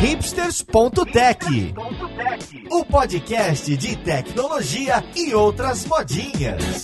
hipsters.tech, o podcast de tecnologia e outras modinhas.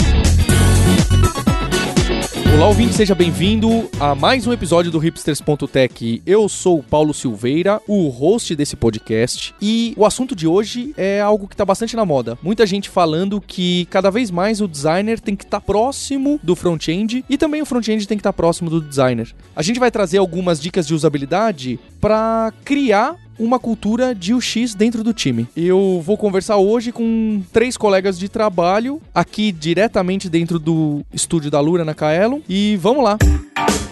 Olá, ouvinte, seja bem-vindo a mais um episódio do Hipsters.tech. Eu sou o Paulo Silveira, o host desse podcast, e o assunto de hoje é algo que está bastante na moda. Muita gente falando que cada vez mais o designer tem que estar tá próximo do front-end e também o front-end tem que estar tá próximo do designer. A gente vai trazer algumas dicas de usabilidade para criar uma cultura de UX dentro do time. Eu vou conversar hoje com três colegas de trabalho aqui diretamente dentro do estúdio da Lura na Kaelon e vamos lá. Música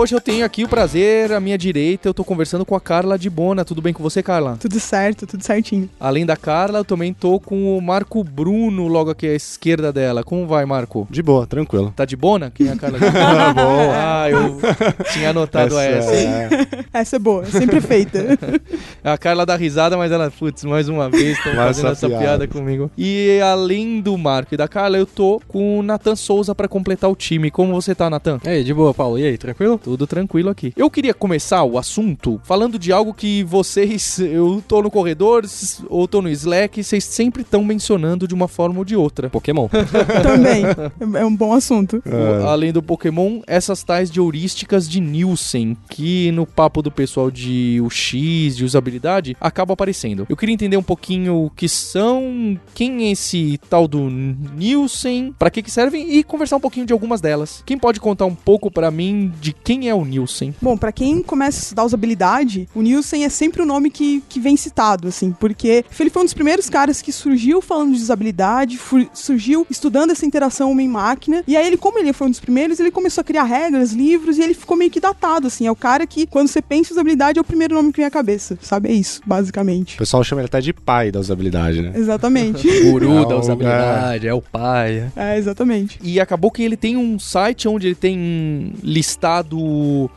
hoje eu tenho aqui o prazer, à minha direita, eu tô conversando com a Carla de Bona. Tudo bem com você, Carla? Tudo certo, tudo certinho. Além da Carla, eu também tô com o Marco Bruno, logo aqui à esquerda dela. Como vai, Marco? De boa, tranquilo. Tá de Bona? Quem é a Carla? boa. Ah, eu tinha anotado essa. Essa é, essa é boa, sempre feita. a Carla dá risada, mas ela, putz, mais uma vez, estão fazendo essa, essa piada. piada comigo. E além do Marco e da Carla, eu tô com o Natan Souza para completar o time. Como você tá, Natan? E aí, de boa, Paulo. E aí, tranquilo? Tudo tranquilo aqui. Eu queria começar o assunto falando de algo que vocês, eu tô no corredor ou tô no Slack, vocês sempre estão mencionando de uma forma ou de outra. Pokémon. Também. É um bom assunto. É. Além do Pokémon, essas tais de heurísticas de Nielsen, que no papo do pessoal de UX, de usabilidade, acaba aparecendo. Eu queria entender um pouquinho o que são, quem é esse tal do Nielsen, para que que servem e conversar um pouquinho de algumas delas. Quem pode contar um pouco para mim de quem é o Nielsen? Bom, para quem começa a estudar usabilidade, o Nielsen é sempre o nome que, que vem citado, assim, porque ele foi um dos primeiros caras que surgiu falando de usabilidade, surgiu estudando essa interação homem-máquina, e aí ele, como ele foi um dos primeiros, ele começou a criar regras, livros, e ele ficou meio que datado, assim, é o cara que, quando você pensa em usabilidade, é o primeiro nome que vem à cabeça, sabe? É isso, basicamente. O pessoal chama ele até de pai da usabilidade, né? Exatamente. Guru é da usabilidade, é. é o pai. É, exatamente. E acabou que ele tem um site onde ele tem listado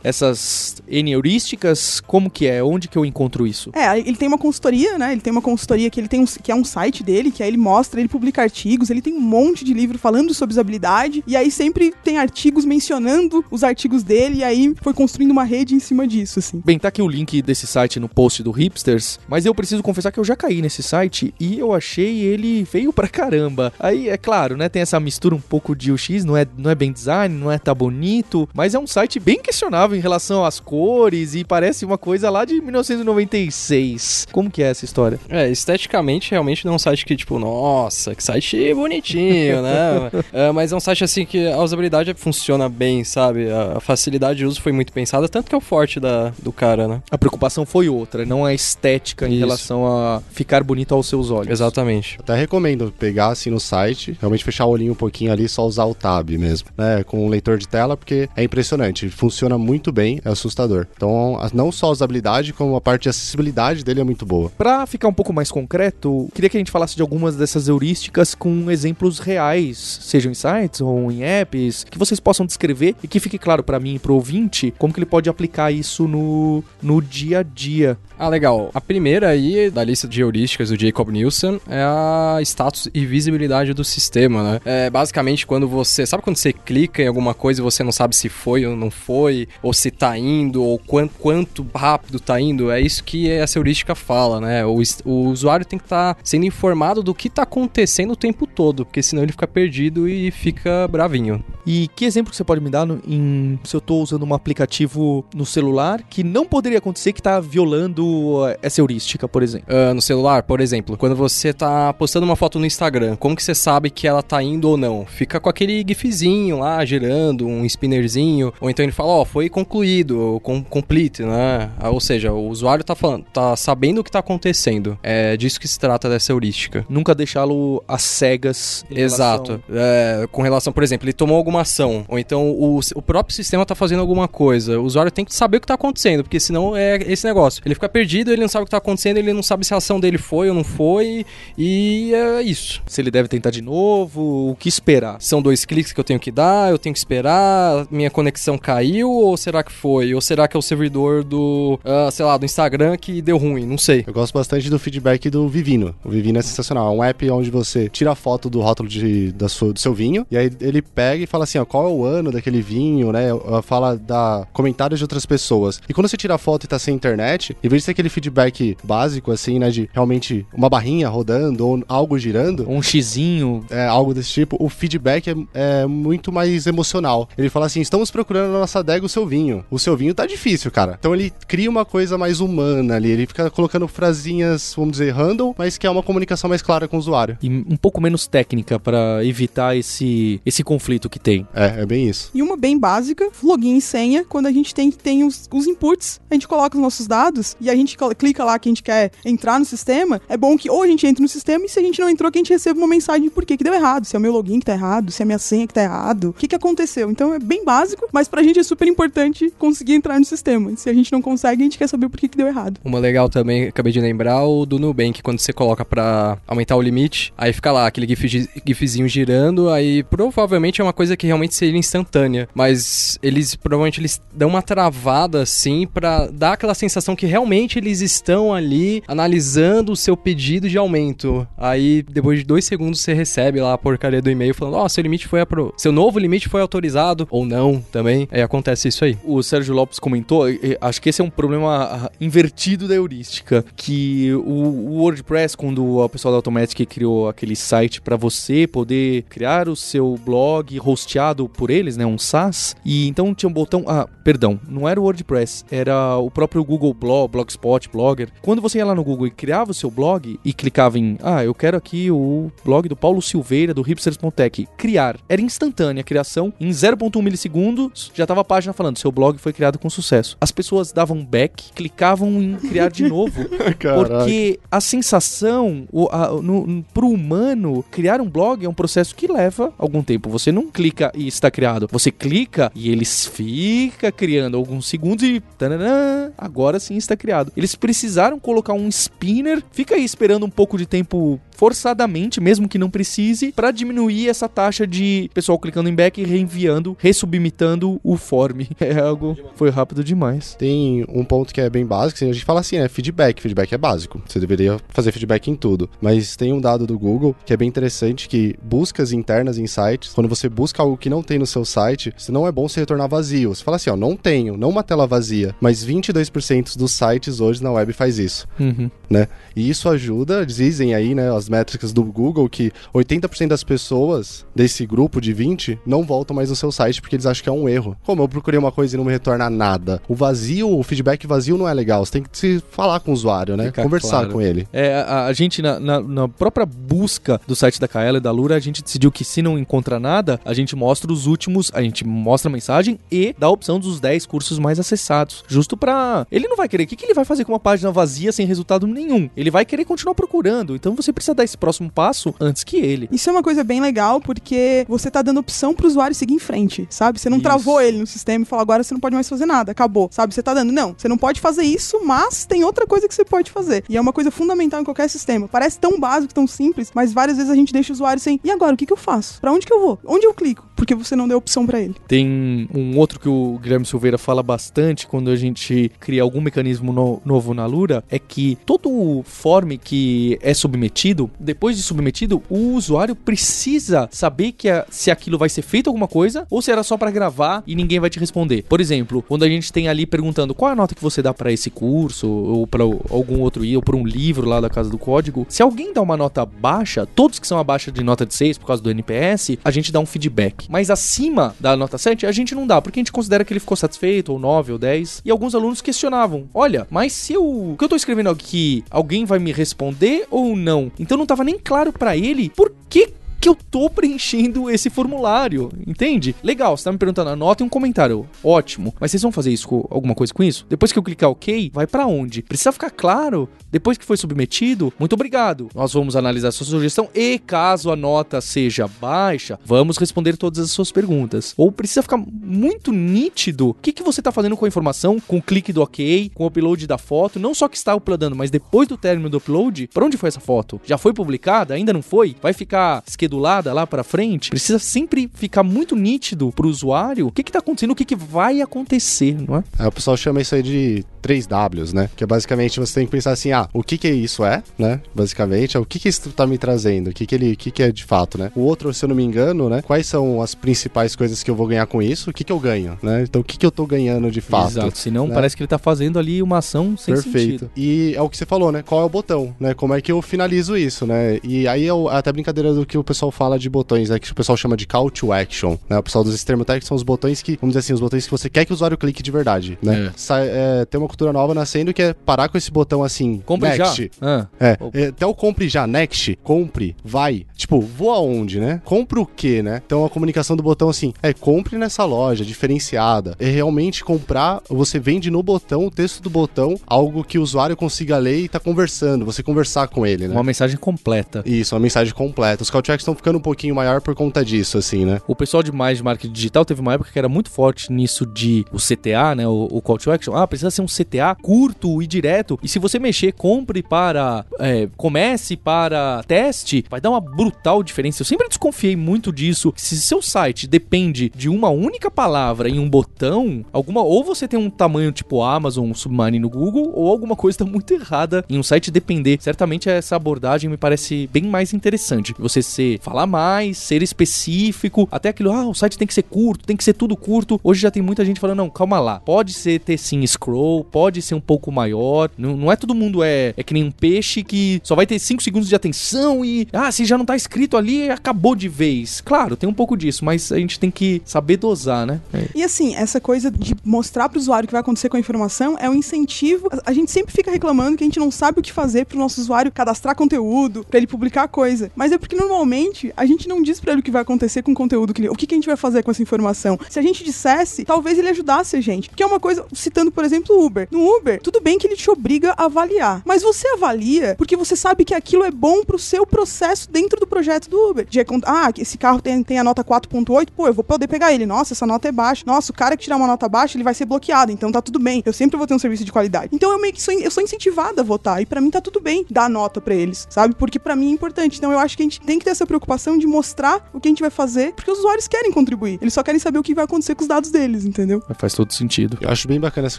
essas N heurísticas, como que é? Onde que eu encontro isso? É, ele tem uma consultoria, né? Ele tem uma consultoria que ele tem um, que é um site dele, que aí ele mostra, ele publica artigos, ele tem um monte de livro falando sobre usabilidade, e aí sempre tem artigos mencionando os artigos dele, e aí foi construindo uma rede em cima disso, assim. Bem, tá aqui o link desse site no post do Hipsters, mas eu preciso confessar que eu já caí nesse site e eu achei ele feio pra caramba. Aí, é claro, né, tem essa mistura um pouco de UX, não é, não é bem design, não é tá bonito, mas é um site bem questionável em relação às cores e parece uma coisa lá de 1996. Como que é essa história? É, esteticamente realmente não é um site que, tipo, nossa, que site bonitinho, né? é, mas é um site assim que a usabilidade funciona bem, sabe? A facilidade de uso foi muito pensada, tanto que é o forte da, do cara, né? A preocupação foi outra, não a estética Isso. em relação a ficar bonito aos seus olhos. Exatamente. Até recomendo pegar assim no site, realmente fechar o olhinho um pouquinho ali, só usar o tab mesmo, né? Com o leitor de tela, porque é impressionante, funciona muito bem, é assustador. Então, não só a usabilidade, como a parte de acessibilidade dele é muito boa. Para ficar um pouco mais concreto, queria que a gente falasse de algumas dessas heurísticas com exemplos reais, sejam em sites ou em apps, que vocês possam descrever e que fique claro para mim e pro ouvinte como que ele pode aplicar isso no, no dia a dia. Ah, legal. A primeira aí da lista de heurísticas do Jacob Nielsen é a status e visibilidade do sistema, né? É basicamente quando você. Sabe quando você clica em alguma coisa e você não sabe se foi ou não foi, ou se tá indo, ou quanto, quanto rápido tá indo? É isso que essa heurística fala, né? O, o usuário tem que estar tá sendo informado do que tá acontecendo o tempo todo, porque senão ele fica perdido e fica bravinho. E que exemplo que você pode me dar no, em se eu tô usando um aplicativo no celular que não poderia acontecer que tá violando essa heurística, por exemplo? Uh, no celular, por exemplo, quando você tá postando uma foto no Instagram, como que você sabe que ela tá indo ou não? Fica com aquele gifzinho lá, girando, um spinnerzinho, ou então ele fala, ó, oh, foi concluído, com, complete, né? Ah, ou seja, o usuário tá falando, tá sabendo o que tá acontecendo. É disso que se trata dessa heurística. Nunca deixá-lo às cegas. Exato. Relação... É, com relação, por exemplo, ele tomou alguma alguma ação, ou então o, o próprio sistema tá fazendo alguma coisa, o usuário tem que saber o que tá acontecendo, porque senão é esse negócio. Ele fica perdido, ele não sabe o que tá acontecendo, ele não sabe se a ação dele foi ou não foi, e é isso. Se ele deve tentar de novo, o que esperar? São dois cliques que eu tenho que dar, eu tenho que esperar, minha conexão caiu, ou será que foi? Ou será que é o servidor do, uh, sei lá, do Instagram que deu ruim? Não sei. Eu gosto bastante do feedback do Vivino. O Vivino é sensacional. É um app onde você tira a foto do rótulo de, da sua, do seu vinho, e aí ele pega e fala assim, ó, qual é o ano daquele vinho, né? Fala da comentários de outras pessoas. E quando você tira a foto e tá sem internet, em vez de ser aquele feedback básico, assim, né, de realmente uma barrinha rodando ou algo girando, Um xizinho. é, algo desse tipo, o feedback é, é muito mais emocional. Ele fala assim: estamos procurando na nossa adega o seu vinho. O seu vinho tá difícil, cara. Então ele cria uma coisa mais humana ali. Ele fica colocando frasinhas, vamos dizer, random, mas que é uma comunicação mais clara com o usuário. E um pouco menos técnica pra evitar esse, esse conflito que tem. É, é bem isso. E uma bem básica, login e senha, quando a gente tem, tem os, os inputs, a gente coloca os nossos dados e a gente clica lá que a gente quer entrar no sistema, é bom que ou a gente entre no sistema e se a gente não entrou, que a gente receba uma mensagem de por que que deu errado, se é o meu login que tá errado, se é a minha senha que tá errado, o que que aconteceu. Então é bem básico, mas pra gente é super importante conseguir entrar no sistema. Se a gente não consegue, a gente quer saber por que que deu errado. Uma legal também, acabei de lembrar, o do Nubank, quando você coloca pra aumentar o limite, aí fica lá aquele gif, gifzinho girando, aí provavelmente é uma coisa que realmente seria instantânea, mas eles provavelmente eles dão uma travada assim pra dar aquela sensação que realmente eles estão ali analisando o seu pedido de aumento. Aí depois de dois segundos você recebe lá a porcaria do e-mail falando, ó, seu limite foi apro... seu novo limite foi autorizado ou não também. Aí acontece isso aí. O Sérgio Lopes comentou, acho que esse é um problema ah, invertido da heurística, que o, WordPress, quando o pessoal da Automatic criou aquele site para você poder criar o seu blog hosteado por eles, né, um SaaS, e então tinha um botão, ah, perdão, não era o WordPress, era o próprio Google Blog, Blogspot, Blogger. Quando você ia lá no Google e criava o seu blog e clicava em, ah, eu quero aqui o blog do Paulo Silveira do hipsters.tech, criar, era instantânea a criação, em 0.1 milissegundos já tava a página falando, seu blog foi criado com sucesso. As pessoas davam back, clicavam em criar de novo, porque a sensação, o, a, no, no- pro humano, criar um blog é um processo que leva algum tempo. Você não clica e está criado. Você clica e eles fica criando alguns segundos e tananã, agora sim está criado. Eles precisaram colocar um spinner, fica aí esperando um pouco de tempo forçadamente, mesmo que não precise, para diminuir essa taxa de pessoal clicando em back e reenviando, resubmitando o form. É algo foi rápido demais. Tem um ponto que é bem básico, assim, a gente fala assim, né? Feedback. Feedback é básico. Você deveria fazer feedback em tudo. Mas tem um dado do Google que é bem interessante, que buscas internas em sites, quando você busca algo que não tem no seu site, se não é bom você retornar vazio. Você fala assim, ó, não tenho, não uma tela vazia. Mas 22% dos sites hoje na web faz isso. Uhum. né? E isso ajuda, dizem aí, né, as métricas do Google, que 80% das pessoas desse grupo de 20 não voltam mais no seu site porque eles acham que é um erro. Como eu procurei uma coisa e não me retorna nada. O vazio, o feedback vazio não é legal. Você tem que se falar com o usuário, né? Conversar claro. com ele. É, a, a gente, na, na- na própria busca do site da Kaela e da Lura, a gente decidiu que se não encontra nada, a gente mostra os últimos, a gente mostra a mensagem e dá a opção dos 10 cursos mais acessados. Justo pra. Ele não vai querer. O que, que ele vai fazer com uma página vazia sem resultado nenhum? Ele vai querer continuar procurando. Então você precisa dar esse próximo passo antes que ele. Isso é uma coisa bem legal porque você tá dando opção pro usuário seguir em frente, sabe? Você não Isso. travou ele no sistema e falou agora você não pode mais fazer nada, acabou, sabe? Você tá dando, não, você não pode fazer isso, mas tem outra coisa que você pode fazer. E é uma coisa fundamental em qualquer sistema. Parece tão básico, tão simples, mas várias vezes a gente deixa o usuário sem, e agora, o que que eu faço? Pra onde que eu vou? Onde eu clico? Porque você não deu opção pra ele. Tem um outro que o Guilherme Silveira fala bastante quando a gente cria algum mecanismo no- novo na Lura, é que todo o form que é submetido, depois de submetido, o usuário precisa saber que se aquilo vai ser feito alguma coisa ou se era só pra gravar e ninguém vai te responder. Por exemplo, quando a gente tem ali perguntando qual é a nota que você dá pra esse curso ou pra algum outro ou pra um livro lá da Casa do Código, se alguém dá uma nota baixa, todos que são abaixo de nota de 6 por causa do NPS, a gente dá um feedback. Mas acima da nota 7, a gente não dá, porque a gente considera que ele ficou satisfeito, ou 9, ou 10. E alguns alunos questionavam: olha, mas se eu, o que eu tô escrevendo aqui, alguém vai me responder ou não? Então não tava nem claro pra ele por que que eu tô preenchendo esse formulário? Entende? Legal, você tá me perguntando, anota um comentário. Ótimo. Mas vocês vão fazer isso com alguma coisa com isso? Depois que eu clicar OK, vai para onde? Precisa ficar claro. Depois que foi submetido, muito obrigado. Nós vamos analisar a sua sugestão e caso a nota seja baixa, vamos responder todas as suas perguntas. Ou precisa ficar muito nítido o que, que você tá fazendo com a informação, com o clique do OK, com o upload da foto, não só que está uploadando, mas depois do término do upload, para onde foi essa foto? Já foi publicada? Ainda não foi? Vai ficar lá para frente? Precisa sempre ficar muito nítido pro usuário o que que tá acontecendo, o que que vai acontecer, não é? Aí o pessoal chama isso aí de 3Ws, né? Que é basicamente você tem que pensar assim, ah, o que que isso é, né? Basicamente, é o que que isso tá me trazendo, o que que ele, o que que é de fato, né? O outro, se eu não me engano, né? Quais são as principais coisas que eu vou ganhar com isso? O que que eu ganho, né? Então, o que que eu tô ganhando de fato? Exato, senão né? parece que ele tá fazendo ali uma ação sem Perfeito. sentido. E é o que você falou, né? Qual é o botão, né? Como é que eu finalizo isso, né? E aí é o- até brincadeira do que o pessoal fala de botões, né? Que o pessoal chama de call to action, né? O pessoal dos extremo são os botões que, vamos dizer assim, os botões que você quer que o usuário clique de verdade, né? É. Sa- é, tem uma cultura nova nascendo que é parar com esse botão assim, Compre já. next. Ah, É, é, até o compre já, next, compre, vai. Tipo, vou aonde, né? Compre o quê, né? Então a comunicação do botão assim, é compre nessa loja diferenciada. É realmente comprar, você vende no botão, o texto do botão, algo que o usuário consiga ler e tá conversando, você conversar com ele, né? uma mensagem completa. Isso, uma mensagem completa. Os call estão ficando um pouquinho maior por conta disso, assim, né? O pessoal de mais de marketing digital teve uma época que era muito forte nisso de o CTA, né? O, o call to action. Ah, precisa ser um CTA curto e direto. E se você mexer, compre para. é, comece para teste, vai dar uma brutal diferença. Eu sempre desconfiei muito disso. Se seu site depende de uma única palavra em um botão, alguma. Ou você tem um tamanho tipo Amazon, Submarine no Google, ou alguma coisa está muito errada em um site depender. Certamente essa abordagem me parece bem mais interessante. Você ser falar mais, ser específico, até aquilo, ah, o site tem que ser curto, tem que ser tudo curto. Hoje já tem muita gente falando, não, calma lá. Pode ser ter sim scroll, pode ser um pouco maior. Não, não é todo mundo é, é que nem um peixe que só vai ter 5 segundos de atenção e, ah, se já não tá escrito ali, acabou de vez. Claro, tem um pouco disso, mas a gente tem que saber dosar, né? É. E assim, essa coisa de mostrar pro usuário o que vai acontecer com a informação é um incentivo. A- gente sempre fica reclamando que a gente não sabe o que fazer pro nosso usuário cadastrar conteúdo, pra ele publicar coisa. Mas é porque normalmente a gente não diz pra ele o que vai acontecer com o conteúdo que ele, o que, que a gente vai fazer com essa informação. Se a gente dissesse, talvez ele ajudasse a gente. Porque é uma coisa, citando, por exemplo, o Uber. No Uber, tudo bem que ele te obriga a avaliar, mas você avalia porque você sabe que aquilo é bom pro seu processo dentro do projeto do Uber. De, ah, esse carro tem, tem a nota 4.8, pô, eu vou poder pegar ele. Nossa, essa nota é baixa. Nossa, o cara que tirar uma nota baixa, ele vai ser bloqueado, então tá tudo bem. Eu sempre vou ter um serviço de qualidade. Então eu meio que sou, eu sou incentivada a votar e pra mim tá tudo bem dar nota pra eles, sabe? Porque pra mim é importante. Então eu acho que a gente tem que ter essa preocupação de mostrar o que a gente vai fazer, porque os usuários querem contribuir. Eles só querem saber o que vai acontecer com os dados deles, entendeu? Faz todo sentido. Eu acho bem bacana essa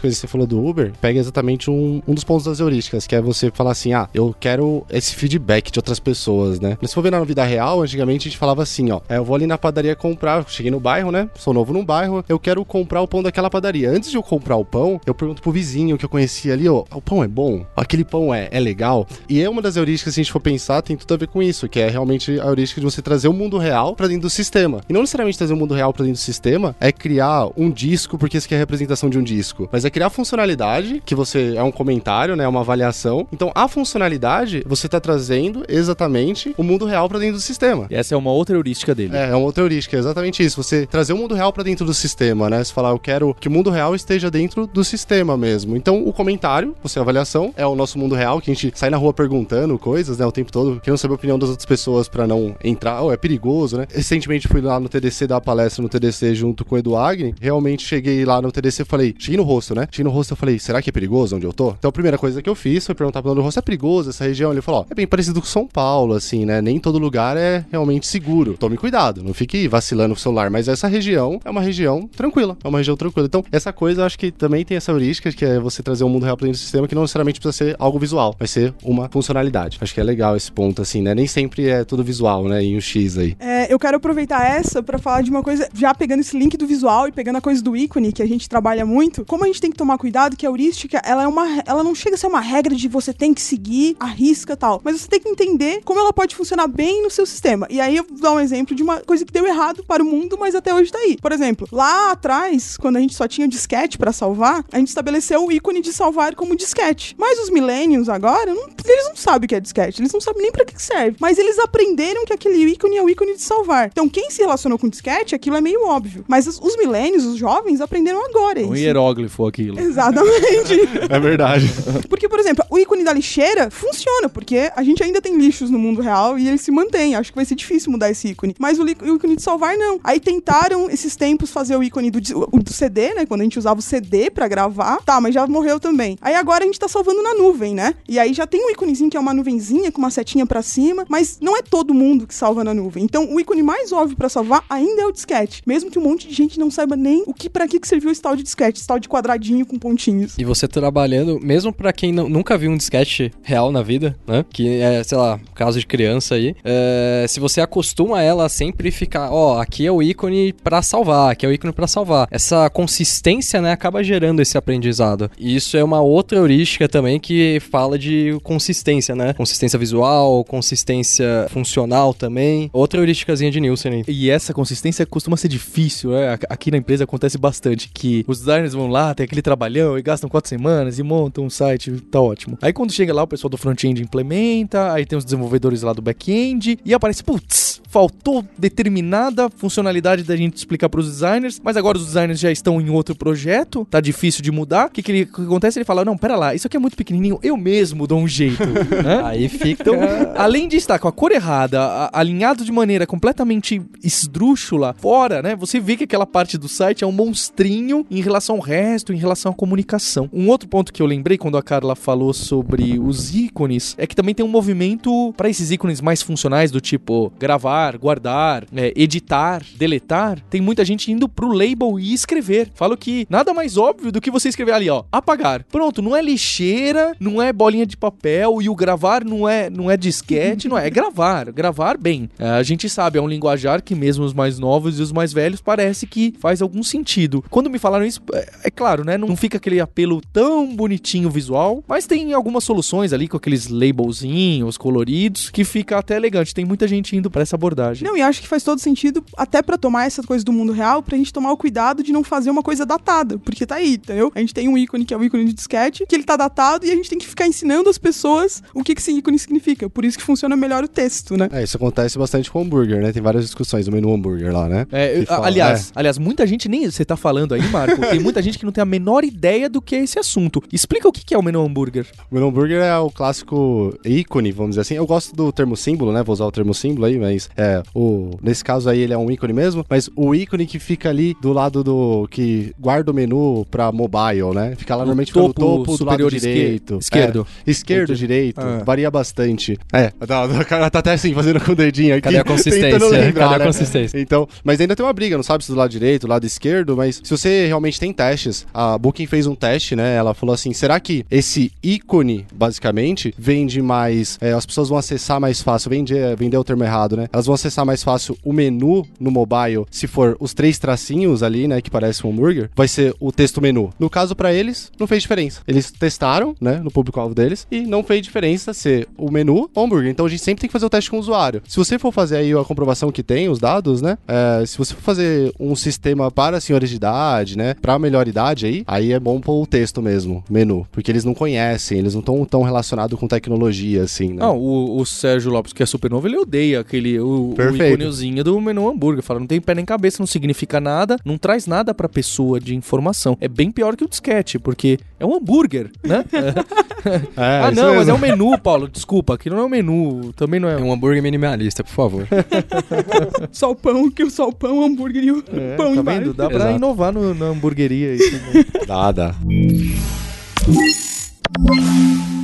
coisa que você falou do Uber. Pega exatamente um, um dos pontos das heurísticas, que é você falar assim: ah, eu quero esse feedback de outras pessoas, né? Mas se for ver na vida real, antigamente a gente falava assim: ó, é, eu vou ali na padaria comprar. Cheguei no bairro, né? Sou novo no bairro, eu quero comprar o pão daquela padaria. Antes de eu comprar o pão, eu pergunto pro vizinho que eu conhecia ali: ó, o pão é bom? Aquele pão é, é legal? E é uma das heurísticas, se a gente for pensar, tem tudo a ver com isso, que é realmente a heurística de você trazer o mundo real pra dentro do sistema. E não necessariamente trazer o mundo real pra dentro do sistema é criar um disco, porque isso aqui é a representação de um disco. Mas é criar funcionalidade, que você é um comentário, né? Uma avaliação. Então, a funcionalidade, você tá trazendo exatamente o mundo real pra dentro do sistema. E essa é uma outra heurística dele. É, é uma outra heurística, é exatamente isso. Você trazer o mundo real pra dentro do sistema, né? Você falar, eu quero que o mundo real esteja dentro do sistema mesmo. Então, o comentário, você a avaliação, é o nosso mundo real, que a gente sai na rua perguntando coisas, né? O tempo todo, querendo saber a opinião das outras pessoas pra não entrar. Oh, é perigoso, né? Recentemente fui lá no TDC dar palestra no TDC junto com o Edu Agni. Realmente cheguei lá no TDC e falei, cheguei no rosto, né? Cheguei no rosto e falei, será que é perigoso onde eu tô? Então a primeira coisa que eu fiz foi perguntar pro dono do rosto, é perigoso essa região? Ele falou, ó, é bem parecido com São Paulo, assim, né? Nem todo lugar é realmente seguro. Tome cuidado, não fique vacilando o celular, mas essa região é uma região tranquila, é uma região tranquila. Então, essa coisa eu acho que também tem essa heurística, que é você trazer o mundo real pra dentro do sistema, que não necessariamente precisa ser algo visual, vai ser uma funcionalidade. Acho que é legal esse ponto, assim, né? Nem sempre é tudo visual, né? Em um X aí. É, eu quero aproveitar essa pra falar de uma coisa, já pegando esse link do visual e pegando a coisa do ícone, que a gente trabalha muito, como a gente tem que tomar cuidado, que a heurística, ela é uma. Ela não chega a ser uma regra de você tem que seguir, arrisca e tal. Mas você tem que entender como ela pode funcionar bem no seu sistema. E aí eu vou dar um exemplo de uma coisa que deu errado para o mundo, mas até hoje tá aí. Por exemplo, lá atrás, quando a gente só tinha disquete para salvar, a gente estabeleceu o ícone de salvar como disquete. Mas os millennials agora, não- eles não sabem o que é disquete, eles não sabem nem para que serve. Mas eles aprenderam que aquele ícone é o ícone de salvar. Então, quem se relacionou com disquete, aquilo é meio óbvio. Mas os, os millennials, os jovens, aprenderam agora Um isso. hieróglifo aquilo. Exatamente. É verdade. Porque, por exemplo, o ícone da lixeira funciona, porque a gente ainda tem lixos no mundo real e ele se mantém. Acho que vai ser difícil mudar esse ícone. Mas o, ícone de salvar, não. Aí tentaram, esses tempos, fazer o ícone do, do CD, né? Quando a gente usava o CD pra gravar. Tá, mas já morreu também. Aí agora a gente tá salvando na nuvem, né? E aí já tem um íconezinho que é uma nuvenzinha com uma setinha pra cima, mas não é todo mundo que salva na nuvem. Então, o ícone mais óbvio pra salvar ainda é o disquete. Mesmo que um monte de gente não saiba nem o que para que que serviu esse tal de disquete, esse tal de quadradinho com pontinhos. E você trabalhando, mesmo pra quem não- nunca viu um disquete real na vida, né? Que é, sei lá, caso de criança aí. é, se você acostuma ela a sempre ficar, ó, aqui é o ícone pra salvar, aqui é o ícone pra salvar. Essa consistência, né, acaba gerando esse aprendizado. E isso é uma outra heurística também que fala de consistência, né? Consistência visual, consistência funcional também. Outra heurísticazinha de Nielsen aí. E essa consistência costuma ser difícil, né? Aqui- Aqui na empresa acontece bastante que os designers vão lá, tem aquele trabalhão e gastam quatro semanas e montam um site, tá ótimo. Aí quando chega lá, o pessoal do front-end implementa, aí tem os desenvolvedores lá do back-end e aparece, putz, faltou determinada funcionalidade da gente explicar pros designers, mas agora os designers já estão em outro projeto, tá difícil de mudar. O que, que, ele- que acontece? Ele fala, não, pera lá, isso aqui é muito pequenininho, eu mesmo dou um jeito, né? Aí fica. Então, além de estar com a cor errada, a- alinhado de maneira completamente esdrúxula, fora, né? Você vê que aquela parte do site é um monstrinho em relação ao resto, em relação à comunicação. Um outro ponto que eu lembrei quando a Carla falou sobre os ícones é que também tem um movimento para esses ícones mais funcionais do tipo gravar, guardar, é, editar, deletar. Tem muita gente indo pro label e escrever. Falo que nada mais óbvio do que você escrever ali, ó, apagar. Pronto, não é lixeira, não é bolinha de papel e o gravar não é não é disquete, não é, é gravar, gravar bem. É, a gente sabe, é um linguajar que mesmo os mais novos e os mais velhos parece que faz algum sentido. Quando me falaram isso, é, é claro, né, não fica aquele apelo tão bonitinho visual, mas tem algumas soluções ali com aqueles labelzinhos coloridos que fica até elegante. Tem muita gente indo pra essa abordagem. Não, e acho que faz todo sentido, até pra tomar essa coisa do mundo real, pra gente tomar o cuidado de não fazer uma coisa datada, porque tá aí, entendeu? A gente tem um ícone que é o ícone de disquete, que ele tá datado e a gente tem que ficar ensinando as pessoas o que, que esse ícone significa. Por isso que funciona melhor o texto, né? É, isso acontece bastante com hambúrguer, né? Tem várias discussões do menu hambúrguer lá, né? É, fala- aliás, aliás, muita gente nem você tá falando aí, Marco. tem muita gente que não tem a menor ideia do que é esse assunto. Explica o que é o menu hambúrguer. O menu hambúrguer é o clássico ícone, vamos dizer assim. Eu gosto do termo símbolo, né? Vou usar o termo símbolo aí, mas é o nesse caso aí ele é um ícone mesmo, mas o ícone que fica ali do lado do que guarda o menu pra mobile, né? Fica lá No normalmente fica no topo topo do superior lado direito. esquerdo. É, esquerdo, Entendi. direito, Ah. varia bastante. É, o cara tá até assim fazendo com o dedinho aqui. Cadê a consistência? lembrar, Cadê a né? consistência? Então, mas ainda tem uma briga, não sabe se do lado direito, do lado esquerdo, mas se você realmente tem testes, a Booking fez um teste, né? Ela falou assim: será que esse ícone, basicamente, vende mais. é, as pessoas vão acessar mais fácil, vende, vendeu o termo errado, né? Elas vão acessar mais fácil o menu no mobile se for os três tracinhos ali, né? Que parece um hambúrguer, vai ser o texto menu. No caso, pra eles, não fez diferença. Eles testaram, né? No público-alvo deles, e não fez diferença ser o menu ou hambúrguer. Então a gente sempre tem que fazer o teste com o usuário. Se você for fazer aí a comprovação que tem, os dados, né? é, se você for fazer um sistema para senhores de idade, né? Pra melhor idade aí, aí é bom pôr o texto mesmo, menu. Porque eles não conhecem, eles não estão tão relacionados com tecnologia, assim, né? Não, o, o Sérgio Lopes, que é super novo, ele odeia aquele o, o Perfeito. iconezinho do menu hambúrguer. Fala, não tem pé nem cabeça, não significa nada, não traz nada pra pessoa de informação. É bem pior que o disquete, porque é um hambúrguer, né? É, ah, não, mas é um menu, Paulo. Desculpa, aqui não é um menu. Também não é. É um hambúrguer minimalista, por favor. Só o pão, que só o pão, o hambúrguer e o É, pão tá embaixo. vendo? Dá pra Exato. inovar no, na hamburgueria. aí também. Dá, dá. Thank you.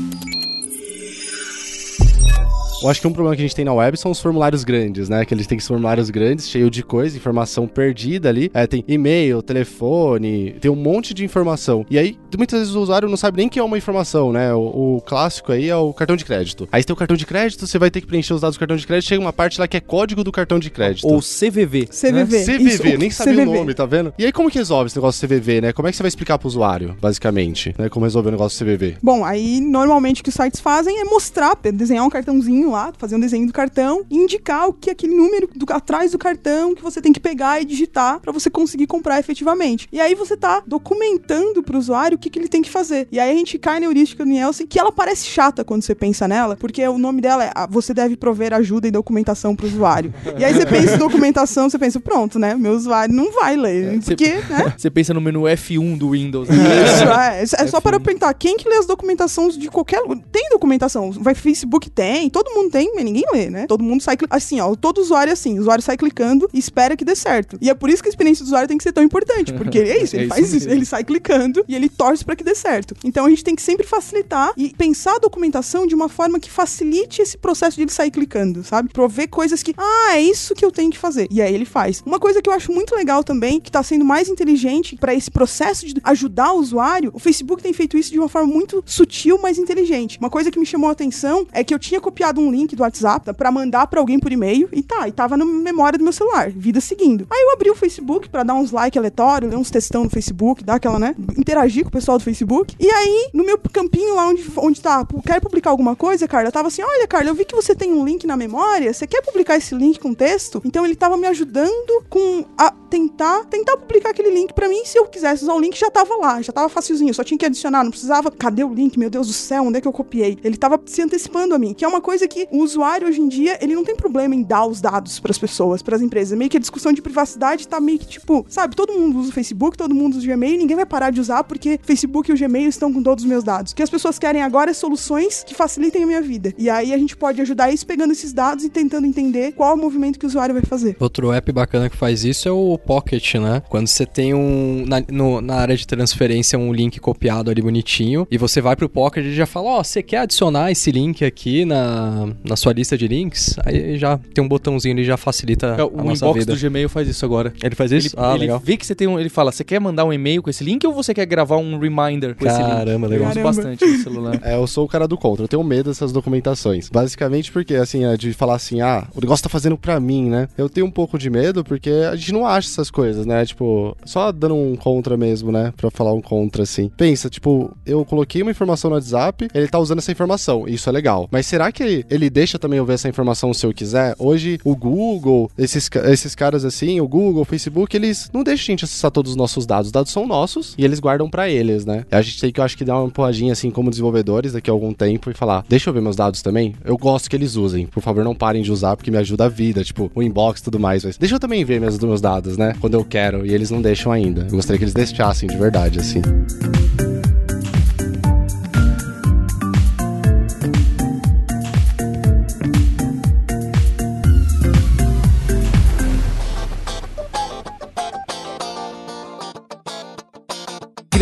Eu acho que um problema que a gente tem na web são os formulários grandes, né? Que eles têm formulários grandes, cheio de coisa, informação perdida ali. É, tem e-mail, telefone, tem um monte de informação. E aí, muitas vezes o usuário não sabe nem que é uma informação, né? O, o clássico aí é o cartão de crédito. Aí você tem o cartão de crédito, você vai ter que preencher os dados do cartão de crédito, chega uma parte lá que é código do cartão de crédito. Ou CVV. CVV. CVV, Isso, nem sabia CVV. o nome, tá vendo? E aí como que resolve esse negócio do CVV, né? Como é que você vai explicar pro usuário, basicamente, né? Como resolver o negócio do CVV? Bom, aí normalmente o que os sites fazem é mostrar, desenhar um cartãozinho lá, fazer um desenho do cartão e indicar o que é aquele número do, atrás do cartão que você tem que pegar e digitar pra você conseguir comprar efetivamente. E aí você tá documentando pro usuário o que, que ele tem que fazer. E aí a gente cai na heurística do Nielsen, que ela parece chata quando você pensa nela, porque o nome dela é ah, Você deve prover ajuda e documentação pro usuário. E aí você pensa em documentação, você pensa, pronto, né? Meu usuário não vai ler. você- Porque, né? Você pensa no menu F1 do Windows. né? Isso, é, é só para eu perguntar, quem que lê as documentações de qualquer lugar? Tem documentação, vai Facebook tem, todo mundo tem, mas ninguém lê, né? Todo mundo sai, assim, ó, todo usuário é assim, o usuário sai clicando e espera que dê certo. E é por isso que a experiência do usuário tem que ser tão importante, porque é isso, ele É faz isso, ele sai clicando e ele torce para que dê certo. Então a gente tem que sempre facilitar e pensar a documentação de uma forma que facilite esse processo de ele sair clicando, sabe? Prover coisas que, ah, é isso que eu tenho que fazer. E aí ele faz. Uma coisa que eu acho muito legal também, que tá sendo mais inteligente para esse processo de ajudar o usuário, o Facebook tem feito isso de uma forma muito sutil, mas inteligente. Uma coisa que me chamou a atenção é que eu tinha copiado um link do WhatsApp para mandar para alguém por e-mail e tá, e tava na memória do meu celular, vida seguindo. Aí eu abri o Facebook para dar uns like aleatório, ler uns textão no Facebook, dar aquela, né, interagir com o pessoal do Facebook. E aí, no meu campinho lá onde, onde tá, quer publicar alguma coisa, Carla, tava assim, olha, Carla, eu vi que você tem um link na memória, você quer publicar esse link com texto? Então ele tava me ajudando com a tentar, tentar publicar aquele link para mim, se eu quisesse usar o link já tava lá, já tava facilzinho, só tinha que adicionar, não precisava, cadê o link? Meu Deus do céu, onde é que eu copiei? Ele tava se antecipando a mim, que é uma coisa que o usuário hoje em dia, ele não tem problema em dar os dados pras pessoas, pras empresas. Meio que a discussão de privacidade tá meio que tipo, sabe, todo mundo usa o Facebook, todo mundo usa o Gmail, ninguém vai parar de usar porque Facebook e o Gmail estão com todos os meus dados. O que as pessoas querem agora é soluções que facilitem a minha vida. E aí a gente pode ajudar isso pegando esses dados e tentando entender qual o movimento que o usuário vai fazer. Outro app bacana que faz isso é o Pocket, né? Quando você tem um. Na, no- na área de transferência, um link copiado ali bonitinho, e você vai pro Pocket e já fala: Ó, você quer adicionar esse link aqui na, na sua lista de links? Aí já tem um botãozinho ali já facilita É, a o nossa inbox vida. do Gmail faz isso agora. Ele faz Ele, isso? ah, ele legal. vê que você tem um. Ele fala: você quer mandar um e-mail com esse link ou você quer gravar um reminder com esse link? Caramba, Eu legal. uso Caramba. bastante no celular. É, eu sou o cara do contra, eu tenho medo dessas documentações. Basicamente porque, assim, é de falar assim, ah, o negócio tá fazendo pra mim, né? Eu tenho um pouco de medo porque a gente não acha essas coisas, né? Tipo, só dando um contra mesmo, né? Pra falar um contra, assim. Pensa, tipo, eu coloquei uma informação no WhatsApp, ele tá usando essa informação, isso é legal. Mas será que ele deixa também eu ver essa informação se eu quiser? Hoje, o Google, esses, esses caras assim, o Google, o Facebook, eles não deixam a gente acessar todos os nossos dados. Os dados são nossos e eles guardam pra eles, né? A gente tem que, eu acho que, dar uma empurradinha, assim, como desenvolvedores daqui a algum tempo e falar, deixa eu ver meus dados também. Eu gosto que eles usem. Por favor, não parem de usar porque me ajuda a vida, tipo, o inbox e tudo mais. Mas deixa eu também ver meus, meus dados, né? Quando eu quero. E eles não deixam ainda. Eu gostaria que eles deixassem de verdade, assim.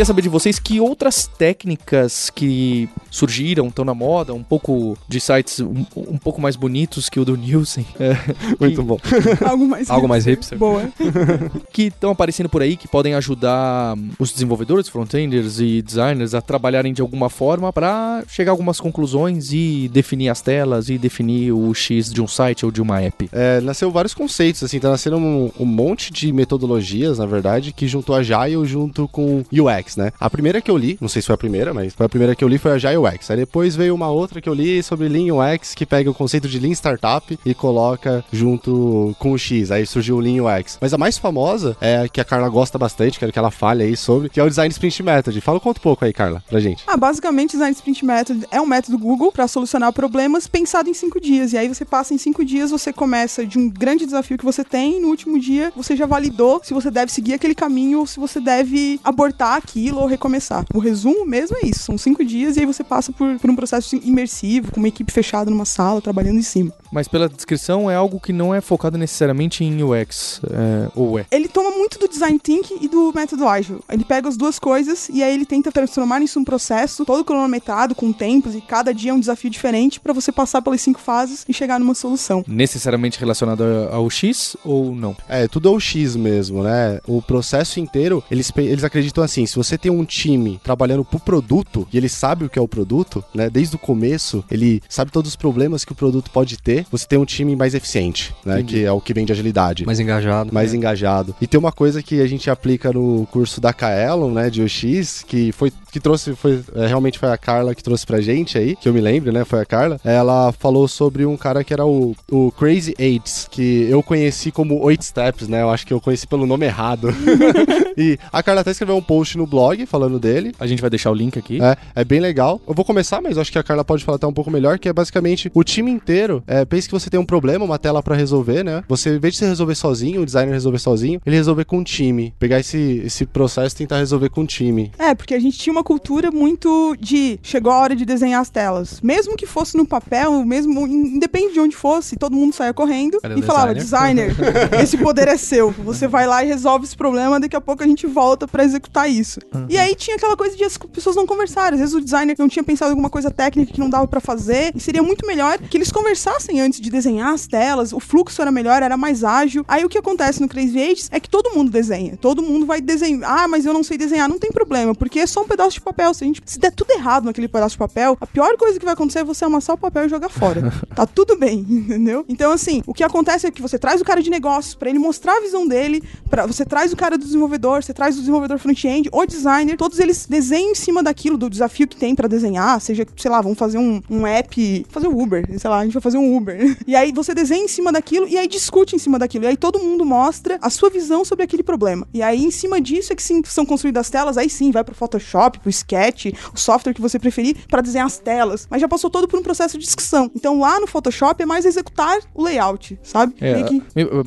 Queria saber de vocês que outras técnicas que surgiram, estão na moda, um pouco de sites um, um pouco mais bonitos que o do Nielsen, é, Muito bom. Algo mais Algo mais hipster. Boa. que estão aparecendo por aí, que podem ajudar os desenvolvedores, frontenders e designers a trabalharem de alguma forma para chegar a algumas conclusões e definir as telas e definir o X de um site ou de uma app. É, nasceu vários conceitos, assim, tá nascendo um, um monte de metodologias, na verdade, que juntou a Agile junto com UX, né? A primeira que eu li, não sei se foi a primeira, mas foi a primeira que eu li foi a Agile UX. Aí depois veio uma outra que eu li sobre Lean UX, que pega o conceito de Lean Startup e coloca junto com o X. Aí surgiu o Lean UX. Mas a mais famosa é a que a Carla gosta bastante, quero que ela fale aí sobre, que é o Design Sprint Method. Fala um pouco aí, Carla, pra gente. Ah, basicamente, Design Sprint Method é um método Google para solucionar problemas pensado em cinco dias. E aí você passa em cinco dias, você começa de um grande desafio que você tem, no último dia você já validou se você deve seguir aquele caminho ou se você deve abortar aquilo ou recomeçar. O resumo mesmo é isso, são cinco dias e aí você passa por, por um processo imersivo, com uma equipe fechada numa sala, trabalhando em cima. Mas pela descrição é algo que não é focado necessariamente em UX, é, ou é? Ele toma muito do design thinking e do método ágil. Ele pega as duas coisas e aí ele tenta transformar isso num processo todo cronometrado, com tempos, e cada dia é um desafio diferente para você passar pelas cinco fases e chegar numa solução. Necessariamente relacionado ao X ou não? É, tudo é o X mesmo, né? O processo inteiro, eles, eles acreditam assim, se você tem um time trabalhando pro produto e ele sabe o que é o produto, né? Desde o começo, ele sabe todos os problemas que o produto pode ter, você tem um time mais eficiente, né? Entendi. Que é o que vem de agilidade. Mais engajado. mais engajado. E tem uma coisa que a gente aplica no curso da Kaelon, né, de UX, que foi que trouxe foi é, realmente foi a Carla que trouxe pra gente aí, que eu me lembro, né, foi a Carla. Ela falou sobre um cara que era o, o Crazy Eights, que eu conheci como Eight Steps, né? Eu acho que eu conheci pelo nome errado. e a Carla até escreveu um post no blog falando dele. A gente vai deixar o link aqui. É, é bem legal. Eu vou começar, mas eu acho que a Carla pode falar até um pouco melhor, que é basicamente o time inteiro. É, pense que você tem um problema, uma tela pra resolver, né? Você, em vez de você resolver sozinho, o designer resolver sozinho, ele resolver com um time. Pegar esse, esse processo e tentar resolver com um time. É, porque a gente tinha uma cultura muito de chegou a hora de desenhar as telas. Mesmo que fosse no papel, mesmo independe de onde fosse, todo mundo saia correndo Cadê e falava: designer, esse poder é seu. Você vai lá e resolve esse problema, daqui a pouco a gente volta pra executar isso. E aí tinha aquela coisa de as pessoas não conversarem. Às vezes o designer não tinha pensado em alguma coisa técnica que não dava pra fazer, e seria muito melhor que eles conversassem antes de desenhar as telas, o fluxo era melhor, era mais ágil. Aí o que acontece no Crazy Eights é que todo mundo desenha. Todo mundo vai desenhar. Ah, mas eu não sei desenhar. Não tem problema, porque é só um pedaço de papel. Se a gente se der tudo errado naquele pedaço de papel, a pior coisa que vai acontecer é você amassar o papel e jogar fora. tá tudo bem, entendeu? Então, assim, o que acontece é que você traz o cara de negócios pra ele mostrar a visão dele, para você traz o cara do desenvolvedor, você traz o desenvolvedor front-end, o designer, todos eles desenham em cima daquilo, do desafio que tem pra desenhar, seja, sei lá, vamos fazer um, um app, fazer o Uber, sei lá, a gente vai fazer um Uber. E aí você desenha em cima daquilo e aí discute em cima daquilo. E aí todo mundo mostra a sua visão sobre aquele problema. E aí, em cima disso, é que sim, são construídas as telas, aí sim, vai pro Photoshop, pro Sketch, o software que você preferir pra desenhar as telas. Mas já passou todo por um processo de discussão. Então lá no Photoshop é mais executar o layout, sabe? É, que-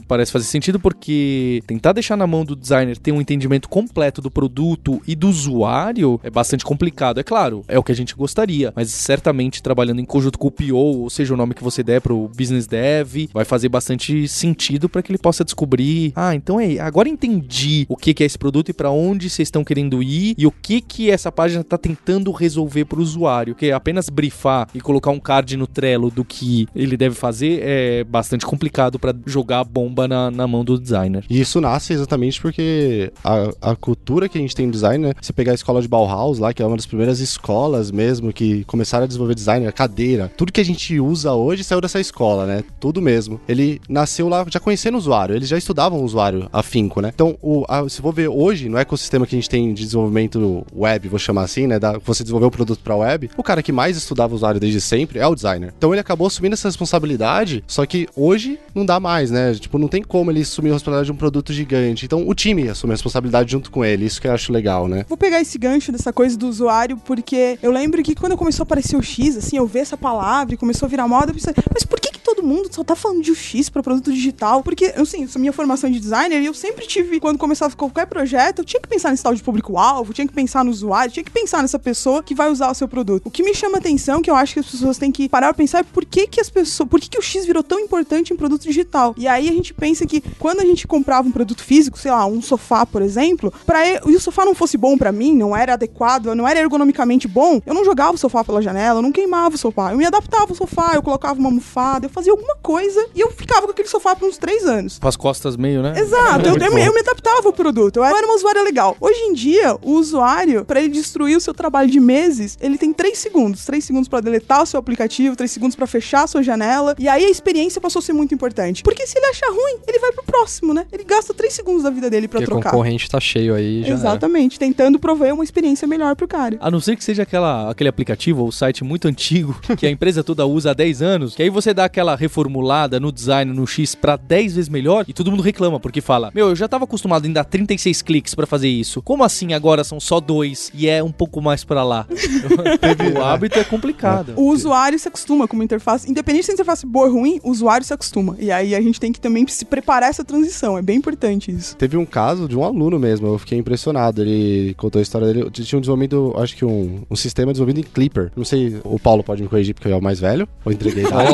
parece fazer sentido porque tentar deixar na mão do designer ter um entendimento completo do produto e do usuário é bastante complicado. É claro, é o que a gente gostaria, mas certamente trabalhando em conjunto com o PO, ou seja, o nome que você der pro business dev, vai fazer bastante sentido para que ele possa descobrir, ah, então é, agora entendi o que que é esse produto e para onde vocês estão querendo ir e o que que essa página tá tentando resolver pro usuário, que apenas brifar e colocar um card no Trello do que ele deve fazer é bastante complicado para jogar a bomba na, na mão do designer. E isso nasce exatamente porque a, a cultura que a gente tem no design, né? Você pegar a escola de Bauhaus lá, que é uma das primeiras escolas mesmo que começaram a desenvolver design, a cadeira, tudo que a gente usa hoje saiu dessa escola, né? Tudo mesmo. Ele nasceu lá já conhecendo o usuário, eles já estudavam o usuário afinco, né? Então, o, a, se for ver hoje, no ecossistema que a gente tem de desenvolvimento web, vou chamar assim, né? Da, você desenvolver o produto para web, o cara que mais estudava o usuário desde sempre é o designer. Então ele acabou assumindo essa responsabilidade, só que hoje não dá mais, né? Tipo, não tem como ele assumir a responsabilidade de um produto gigante. Então o time assume a responsabilidade junto com ele. Isso que eu acho legal, né? Vou pegar esse gancho dessa coisa do usuário, porque eu lembro que quando começou a aparecer o X, assim, eu vi essa palavra e começou a virar moda, eu pensei, mas por que, que todo mundo só tá falando de UX pra produto digital? Porque, assim, isso é minha formação de designer e eu sempre tive, quando começava qualquer projeto, eu tinha que pensar nesse tal de público-alvo, tinha que pensar no usuário, tinha que pensar nessa pessoa que vai usar o seu produto. O que me chama atenção, que eu acho que as pessoas têm que parar pra pensar, é por que que as pessoas, por que que o X virou tão importante em produto digital? E aí a gente pensa que quando a gente comprava um produto físico, sei lá, um sofá, por exemplo, para e o sofá não fosse bom pra mim, não era adequado, não era ergonomicamente bom, eu não jogava o sofá pela janela, eu não queimava o sofá, eu me adaptava ao sofá, eu colocava uma almofada, eu fazia alguma coisa e eu ficava com aquele sofá por uns três anos. Com as costas meio, né? Exato, eu, eu, eu me adaptava ao produto, eu era uma usuária legal. Hoje em dia, o usuário, pra ele destruir o seu trabalho de meses, ele tem três segundos. Três segundos pra deletar o seu aplicativo, três segundos pra fechar a sua janela. E aí a experiência passou a ser muito importante. Porque se ele achar ruim, ele vai pro próximo, né? Ele gasta três segundos da vida dele pra Porque o trocar. concorrente tá cheio aí, já era. Exatamente, tentando prover uma experiência melhor pro cara. A não ser que seja aquela, aquele aplicativo ou site muito antigo que a empresa toda usa há 10 anos, que aí você dá aquela reformulada no design, no X, pra 10 vezes melhor, e todo mundo reclama, porque fala, meu, eu já tava acostumado em dar 36 cliques pra fazer isso. Como assim agora são só dois e é um pouco mais pra lá? o hábito é complicado. O usuário se acostuma com uma interface. Independente se a interface é boa ou ruim, o usuário se acostuma. E aí a gente tem que também se preparar essa transição. É bem importante isso. Teve um caso de um aluno mesmo, eu fiquei impressionado. Ele contou a história dele. Tinha um desenvolvido, acho que um, um sistema desenvolvido em Clipper. Não sei, o Paulo pode me corrigir porque eu é o mais velho. Ou entreguei idade.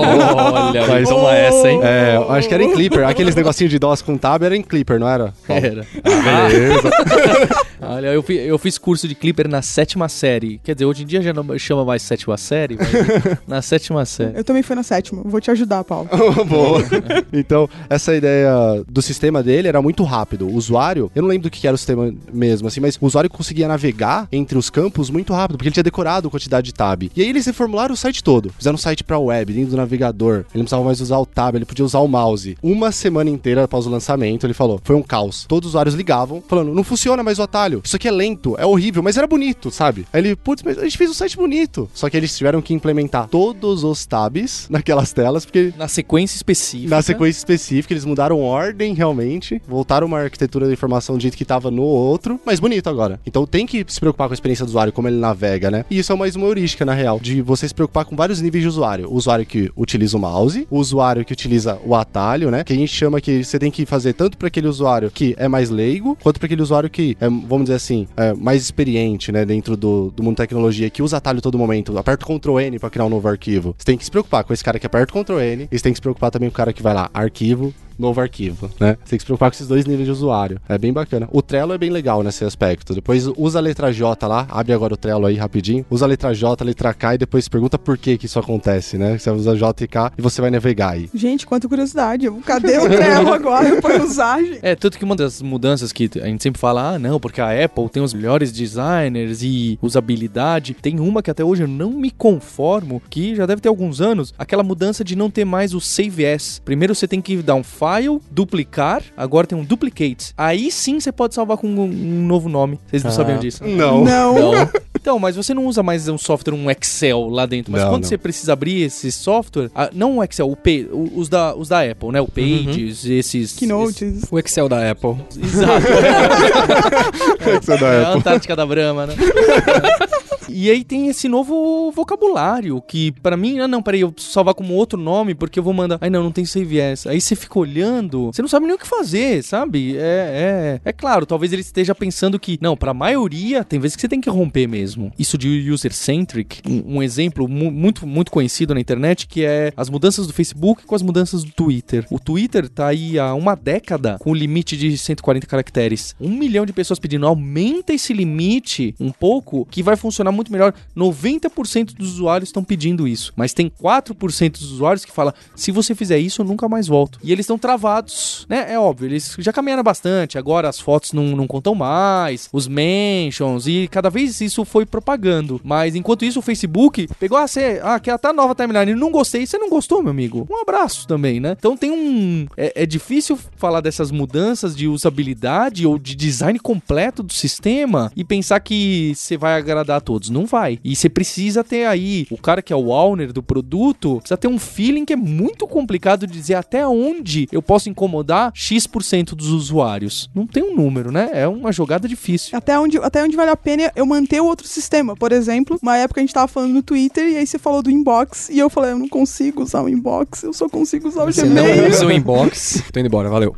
Olha, Mas- toma essa, hein? É, eu acho que era em Clipper. Aqueles negocinhos de DOS com tab era em Clipper, não era? Era. Ah, beleza. Olha, eu, fi- eu fiz curso de Clipper na sétima série. Quer dizer, hoje em dia já não chama mais sétima série, mas na sétima série. Eu também fui na sétima. Vou te ajudar, Paulo. Boa. Então, essa ideia do sistema dele era muito rápido. O usuário, eu não lembro do que era o sistema mesmo, assim, mas o usuário conseguia navegar entre os campos muito rápido, porque ele tinha decorado a quantidade de tab. E aí eles reformularam o site todo. Fizeram um site pra web, dentro do navegador. Ele não precisava mais usar o tab, ele podia usar o mouse. Uma semana inteira após o lançamento, ele falou: foi um caos. Todos os usuários ligavam, falando: não funciona mais o atalho. Isso aqui é lento, é horrível, mas era bonito, sabe? Aí ele, putz, mas a gente fez um site bonito. Só que eles tiveram que implementar todos os tabs naquelas telas, porque Na sequência específica. na sequência específica, eles mudaram ordem realmente, voltaram uma arquitetura da informação do jeito que tava no outro, mas bonito agora. Então tem que se preocupar com a experiência do usuário, como ele navega, né? E isso é mais uma heurística, na real, de você se preocupar com vários níveis de usuário. O usuário que utiliza o mouse, o usuário que utiliza o atalho, né? Que a gente chama que você tem que fazer tanto para aquele usuário que é mais leigo, quanto para aquele usuário que é, vamos dizer assim, é mais experiente, né? Dentro do, do mundo da tecnologia, que usa atalho todo momento, aperta o Ctrl N para criar um novo arquivo. Você tem que se preocupar com esse cara que aperta o Ctrl N, e você tem que se preocupar também com o cara que vai lá, arquivo, novo arquivo, né? Você tem que se preocupar com esses dois níveis de usuário. É bem bacana. O Trello é bem legal nesse aspecto. Depois usa a letra J lá, abre agora o Trello aí rapidinho. Usa a letra J, a letra K e depois pergunta por que que isso acontece, né? Você usa J e K e você vai navegar aí. Gente, quanta curiosidade. Cadê o Trello agora pra usar, gente? É, tanto que uma das mudanças que a gente sempre fala, ah, não, porque a Apple tem os melhores designers e usabilidade. Tem uma que até hoje eu não me conformo, que já deve ter alguns anos, aquela mudança de não ter mais o Save As. Primeiro você tem que dar um file, duplicar, agora tem um duplicate. Aí sim você pode salvar com um, um novo nome. Vocês não Ah, sabiam disso? Não. Não. Não. Então, mas você não usa mais um software, um Excel lá dentro. Mas Não, quando não. você precisa abrir esse software, ah, não o Excel, o P, o- os, da, os da Apple, né? O Pages, esses. Keynotes. O Excel da Apple. esses- Exato. Isso é da É a Apple. Antártica da Brahma, né? E aí tem esse novo vocabulário que pra mim, ah não, peraí, eu salvar como outro nome porque eu vou mandar. Ai não, não tem save. Aí você fica olhando, você não sabe nem o que fazer, sabe? É, é, é claro, talvez ele esteja pensando que, não, pra maioria, tem vezes que você tem que romper mesmo. Isso de user-centric, um, um exemplo mu- muito, muito conhecido na internet que é as mudanças do Facebook com as mudanças do Twitter. O Twitter tá aí há uma década com o limite de 140 caracteres. Um milhão de pessoas pedindo, aumenta esse limite um pouco, que vai funcionar muito melhor. 90% dos usuários estão pedindo isso, mas tem 4% dos usuários que falam, se você fizer isso, eu nunca mais volto. E eles estão travados, né? É óbvio, eles já caminharam bastante, agora as fotos não, não contam mais, os mentions, e cada vez isso foi propagando. Mas enquanto isso, o Facebook pegou, ah, você, ah, que tá nova timeline, não gostei, você não gostou, meu amigo? Um abraço também, né? Então tem um. É, é difícil falar dessas mudanças de usabilidade ou de design completo do sistema e pensar que você vai agradar a todos. Não vai. E você precisa ter aí, o cara que é o owner do produto, precisa ter um feeling que é muito complicado de dizer até onde eu posso incomodar X% dos usuários. Não tem um número, né? É uma jogada difícil. Até onde, até onde vale a pena eu manter o outro sistema. Por exemplo, uma época a gente tava falando no Twitter e aí você falou do inbox e eu falei, eu não consigo usar o inbox, eu só consigo usar o Você não Gmail. usa o inbox. Tô indo embora, valeu.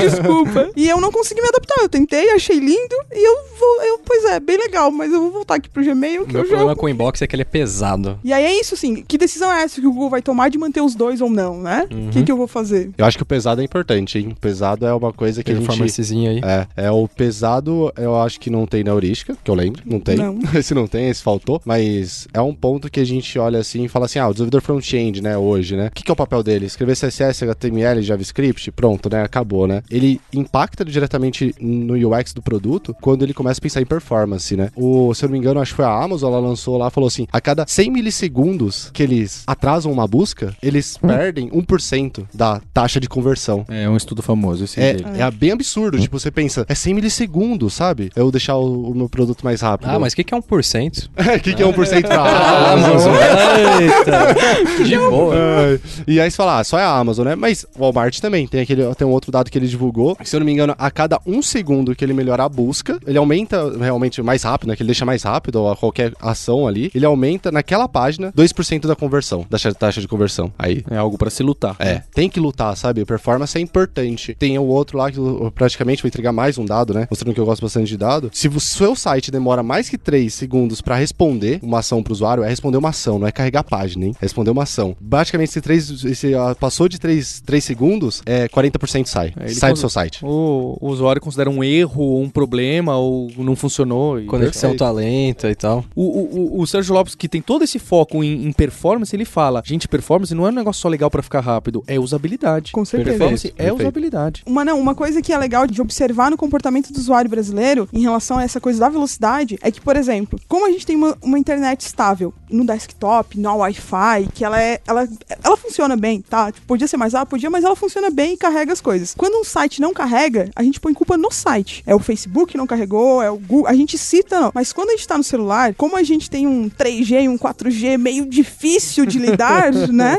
Desculpa. E eu não consegui me adaptar. Eu tentei, achei lindo e eu vou. Eu, pois é, bem legal, mas eu vou voltar aqui pro Gmail O que meu eu problema jogo. com o inbox é que ele é pesado. E aí é isso, assim. Que decisão é essa que o Google vai tomar de manter os dois ou não, né? O Uhum. que, que eu vou fazer? Eu acho que o pesado é importante, hein? O pesado é uma coisa que a gente... Performancezinho aí. É, é o pesado, eu acho que não tem na heurística, que eu lembro, não tem. Não. esse não tem, esse faltou, mas é um ponto que a gente olha assim e fala assim: ah, o desenvolvedor front-end, né, hoje, né? O que, que é o papel dele? Escrever CSS, HTML, JavaScript, pronto, né? Acabou, né? Ele impacta diretamente no UX do produto quando ele começa a pensar em performance, né? O, se eu não me engano, acho que foi foi a Amazon, ela lançou lá, falou assim: a cada 100 milissegundos que eles atrasam uma busca, eles perdem 1% da taxa de conversão. É um estudo famoso esse É, dele. é bem absurdo. Tipo, você pensa, é 100 milissegundos, sabe? Eu deixar o, o meu produto mais rápido. Ah, mas o que, que é 1%? O que, que é 1% pra Ah, Amazon? Eita! De boa. Ai, E aí você fala, ah, só é a Amazon, né? Mas o Walmart também tem aquele, tem um outro dado que ele divulgou. que, Se eu não me engano, a cada um segundo que ele melhora a busca, ele aumenta realmente mais rápido, né? Que ele deixa mais rápido ou a qualquer ação ali. Ele aumenta naquela página 2% da conversão, da taxa de conversão. Aí. É algo pra se lutar. É, tem que lutar, sabe? A performance é importante. Tem o outro lá que eu praticamente vou entregar mais um dado, né? Mostrando que eu gosto bastante de dado. Se o seu site demora mais que 3 segundos pra responder uma ação pro usuário, é responder uma ação, não é carregar a página, hein? É responder uma ação. Basicamente, se, três, se ah, passou de 3, 3 segundos, é 40% sai. É, sai do seu site. O, o usuário considera um erro, ou um problema, ou não funcionou. e- Conexão tá lenta e tal. O, o, o- o Sérgio Lopes, que tem todo esse foco em, em performance, ele fala: gente, performance não é um negócio só legal pra ficar rápido, é usabilidade. Com certeza. Performance é Perfeito. usabilidade. Uma, não, uma coisa que é legal de observar no comportamento do usuário brasileiro em relação a essa coisa da velocidade é que, por exemplo, como a gente tem uma, uma internet estável no desktop, no Wi-Fi, que ela é. Ela, ela funciona bem, tá? Tipo, podia ser mais rápido, podia, mas ela funciona bem e carrega as coisas. Quando um site não carrega, a gente põe culpa no site. É o Facebook que não carregou, é o Google. A gente cita, não. Mas quando a gente tá no celular, como a gente tem um 3G e um 4G meio difícil de lidar, né?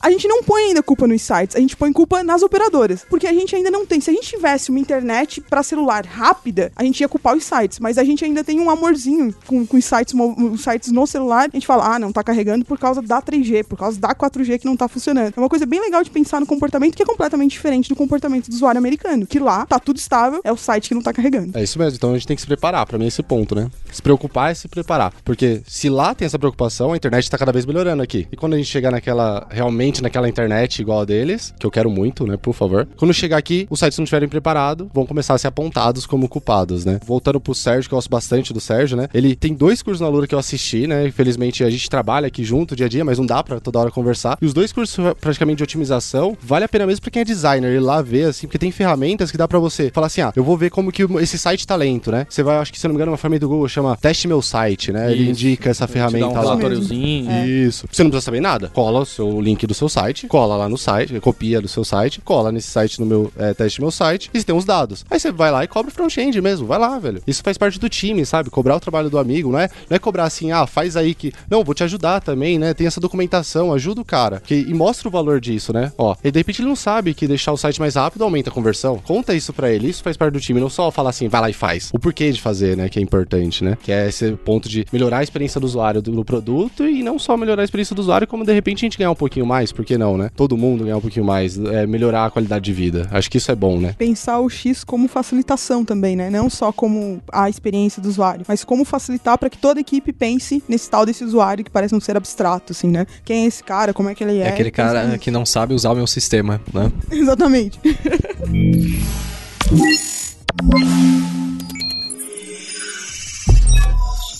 A gente não põe ainda culpa nos sites, a gente põe culpa nas operadoras. Porque a gente ainda não tem. Se a gente tivesse uma internet pra celular rápida, a gente ia culpar os sites. Mas a gente ainda tem um amorzinho com, com os, sites, os sites no celular. A gente fala, ah, não tá carregando por causa da 3G, por causa da 4G que não tá funcionando. É uma coisa bem legal de pensar no comportamento que é completamente diferente do comportamento do usuário americano. Que lá tá tudo estável, é o site que não tá carregando. É isso mesmo, então a gente tem que se preparar, pra mim é esse ponto, né? Se preocupar é se preparar. Porque se lá tem essa preocupação, a internet tá cada vez melhorando aqui. E quando a gente chegar naquela, realmente naquela internet igual a deles, que eu quero muito, né, por favor. Quando chegar aqui, os sites não estiverem preparados, vão começar a ser apontados como culpados, né? Voltando pro Sérgio, que eu gosto bastante do Sérgio, né? Ele tem dois cursos na Lura que eu assisti, né? Infelizmente a gente trabalha aqui junto dia a dia, mas não dá pra toda hora conversar. E os dois cursos praticamente de otimização, vale a pena mesmo pra quem é designer, ir lá ver, assim, porque tem ferramentas que dá pra você falar assim, ah, eu vou ver como que esse site tá lento, né? Você vai, acho que se eu não me engano, uma ferramenta do Google chama Teste Meu Site, né? Ele Isso. indica essa Te dá ferramenta um lá. relatóriozinho. É. Isso. Você não precisa saber nada. Cola o seu link do seu site, cola lá no site, copia do seu site, cola nesse site no meu é, teste meu site e você tem os dados. Aí você vai lá e cobra o front-end mesmo, vai lá, velho. Isso faz parte do time, sabe? Cobrar o trabalho do amigo, não é, não é cobrar assim, ah, faz aí que. Não, vou te ajudar também, né? Tem essa documentação, ajuda o cara. Que, e mostra o valor disso, né? Ó, e de repente ele não sabe que deixar o site mais rápido aumenta a conversão. Conta isso pra ele, isso faz parte do time, não só falar assim, vai lá e faz. O porquê de fazer, né? Que é importante, né? Que é esse ponto de melhorar a experiência do usuário do, do produto e não só melhorar a experiência do usuário, como de repente a gente ganhar um pouquinho mais, por que não, né? Todo mundo ganhar um pouquinho mais, é, melhorar a qualidade de vida. Acho que isso é bom, né? Pensar o X como facilitação também, né? Não só como a experiência do usuário, mas como facilitar para que toda equipe pense nesse tal desse usuário que parece um ser abstrato, assim, né? Quem é esse cara? Como é que ele é? É aquele cara nisso. que não sabe usar o meu sistema, né? Exatamente.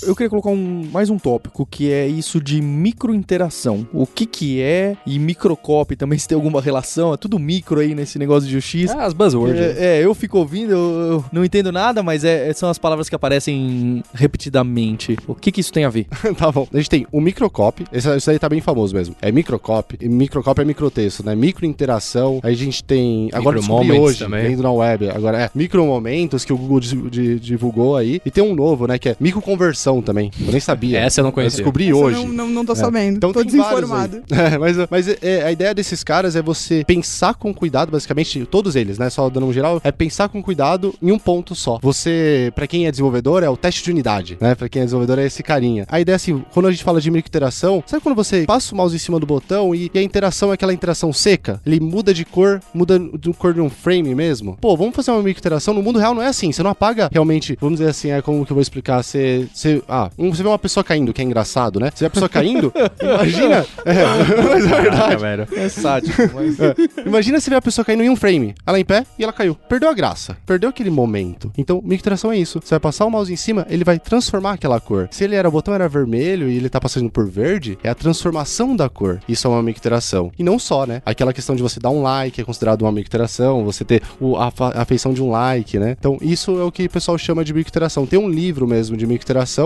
Eu queria colocar um, mais um tópico, que é isso de microinteração. O que que é, e microcopy também, se tem alguma relação, é tudo micro aí nesse negócio de UX. É, as buzzwords. né? É, é, eu fico ouvindo, eu, eu não entendo nada, mas é, são as palavras que aparecem repetidamente. O que que isso tem a ver? tá bom. A gente tem o microcopy, esse, esse aí tá bem famoso mesmo. É microcopy, e microcopy é microtexto, né? Microinteração. Aí a gente tem. Agora eu hoje, também. vendo na web. Agora é micromomentos que o Google di- di- divulgou aí. E tem um novo, né? Que é microconversão também. Eu nem sabia. Essa eu não conhecia. descobri Essa eu hoje. Não, não, não tô sabendo. Então tô desinformado. É, mas mas é, a ideia desses caras é você pensar com cuidado, basicamente, todos eles, né? Só dando um geral, é pensar com cuidado em um ponto só. Você, pra quem é desenvolvedor, é o teste de unidade, né? Pra quem é desenvolvedor, é esse carinha. A ideia é assim, quando a gente fala de microinteração, sabe quando você passa o mouse em cima do botão e, e a interação é aquela interação seca? Ele muda de cor, muda de cor de um frame mesmo? Pô, vamos fazer uma microinteração. No mundo real não é assim. Você não apaga realmente, vamos dizer assim, é como que eu vou explicar. Você, você, ah, um- você vê uma pessoa caindo, que é engraçado, né? Você vê a pessoa caindo, imagina. É, mas é verdade. velho. É sádico, mas... Imagina você ver a pessoa caindo em um frame, ela em pé e ela caiu. Perdeu a graça, perdeu aquele momento. Então, microinteração é isso. Você vai passar o mouse em cima, ele vai transformar aquela cor. Se ele era o botão era vermelho e ele tá passando por verde, é a transformação da cor. Isso é uma microinteração. E não só, né? Aquela questão de você dar um like é considerado uma microinteração, você ter o, a, a feição de um like, né? Então, isso é o que o pessoal chama de microinteração. Tem um livro mesmo de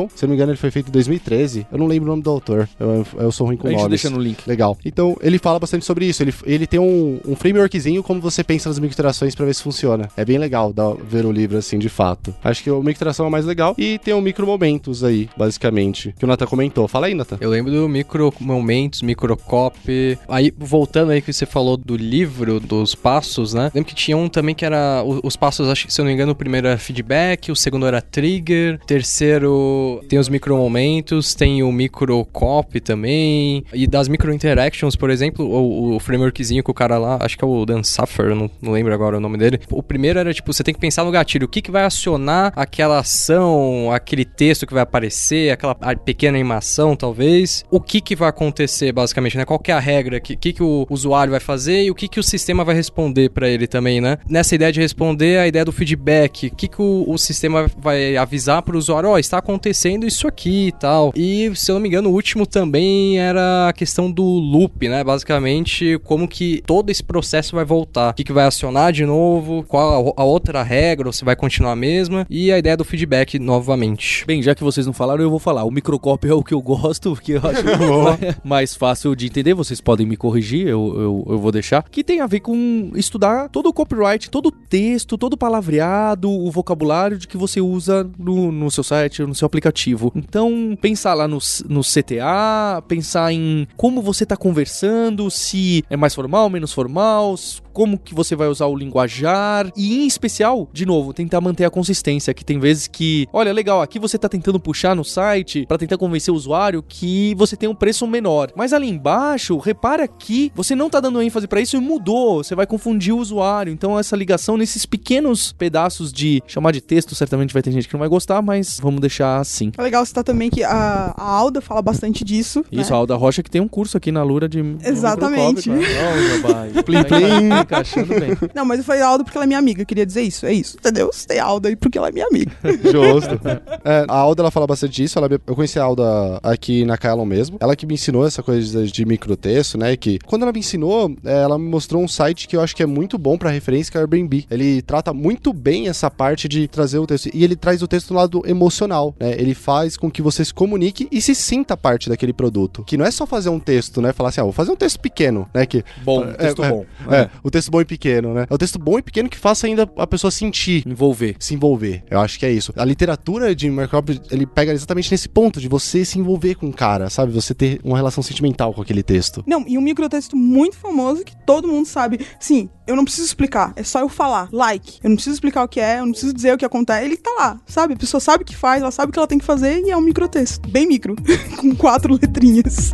microinteração Se eu não me engano, ele foi feito em 2013. Eu não lembro o nome do autor. Eu, eu sou ruim com A gente nomes. deixa no link. Legal. Então, ele fala bastante sobre isso. Ele, ele tem um, um frameworkzinho como você pensa nas microinterações pra ver se funciona. É bem legal dar, ver o livro assim, de fato. Acho que o microinteração é o mais legal. E tem o micromomentos aí, basicamente, que o Nathan comentou. Fala aí, Nathan. Eu lembro do micro momentos, microcopy. Aí, voltando aí que você falou do livro, dos passos, né? Lembro que tinha um também que era. Os passos, acho que se eu não me engano, o primeiro era feedback, o segundo era trigger, terceiro tem os micromomentos, tem o microcopy também. E das micro interactions, por exemplo, o, o frameworkzinho que o cara lá, acho que é o Dan Suffer, eu não, não lembro agora o nome dele. O primeiro era tipo, você tem que pensar no gatilho, o que, que vai acionar aquela ação, aquele texto que vai aparecer, aquela pequena animação, talvez. O que, que vai acontecer, basicamente, né? Qual é a regra? O que, que, que o usuário vai fazer e o que, que o sistema vai responder pra ele também, né? Nessa ideia de responder, a ideia do feedback. O que, que o, o sistema vai avisar pro usuário? Ó, está acontecendo isso aqui e tal. E, se eu não me engano, o último também era a questão do loop, né? Basicamente, como que todo esse processo vai voltar. O que, que vai acionar de novo? Qual a, a outra regra? Ou se vai continuar a mesma? E a ideia do feedback novamente. Bem, já que vocês não falaram, eu vou falar. O microcópio é o que eu gosto, porque eu acho mais fácil de entender. Vocês podem me corrigir, eu, eu, eu vou deixar. Que tem a ver com estudar todo o copyright, todo o texto, todo o palavreado, o vocabulário de que você usa no, no seu site, no seu aplicativo. Então, pensar lá no, no CTA, pensar em como você está conversando, se é mais formal, menos formal, como que você vai usar o linguajar e em especial, de novo, tentar manter a consistência, que tem vezes que, olha, legal, aqui você tá tentando puxar no site para tentar convencer o usuário que você tem um preço menor. Mas ali embaixo, repara que você não tá dando ênfase para isso e mudou, você vai confundir o usuário. Então essa ligação nesses pequenos pedaços de chamar de texto, certamente vai ter gente que não vai gostar, mas vamos deixar assim. É legal citar também que a, a Alda fala bastante disso. Isso, né? a Alda Rocha que tem um curso aqui na Lura de Exatamente. Plim, Plim, plim. Tá encaixando bem. Não, mas eu falei Alda porque ela é minha amiga. Eu queria dizer isso. É isso. Entendeu? Citei a Alda aí porque ela é minha amiga. Justo. É, a Alda, ela fala bastante disso. Ela, eu conheci a Alda aqui na Kaelon mesmo. Ela que me ensinou essa coisa de, microtexto, né? Que quando ela me ensinou, é, ela me mostrou um site que eu acho que é muito bom pra referência, que é o Airbnb. Ele trata muito bem essa parte de trazer o texto. E ele traz o texto do lado emocional, né? Ele faz com que você se comunique e se sinta parte daquele produto. Que não é só fazer um texto, né? Falar assim, ah, vou fazer um texto pequeno, né? Que Bom, É, texto é, bom. é, o texto bom e pequeno, né? É o texto bom e pequeno que faça ainda a pessoa sentir Envolver. se envolver. Eu acho que é isso. A literatura de Robb, ele pega exatamente nesse ponto de você se envolver com o cara, sabe? Você ter uma relação sentimental com aquele texto. Não, e um microtexto muito famoso que todo mundo sabe. Sim, eu não preciso explicar, é só eu falar. Like. Eu não preciso explicar o que é, eu não preciso dizer o que acontece. Ele tá lá, sabe? A pessoa sabe o que faz, ela sabe o que ela tem que fazer e é um microtexto. Bem micro, com quatro letrinhas.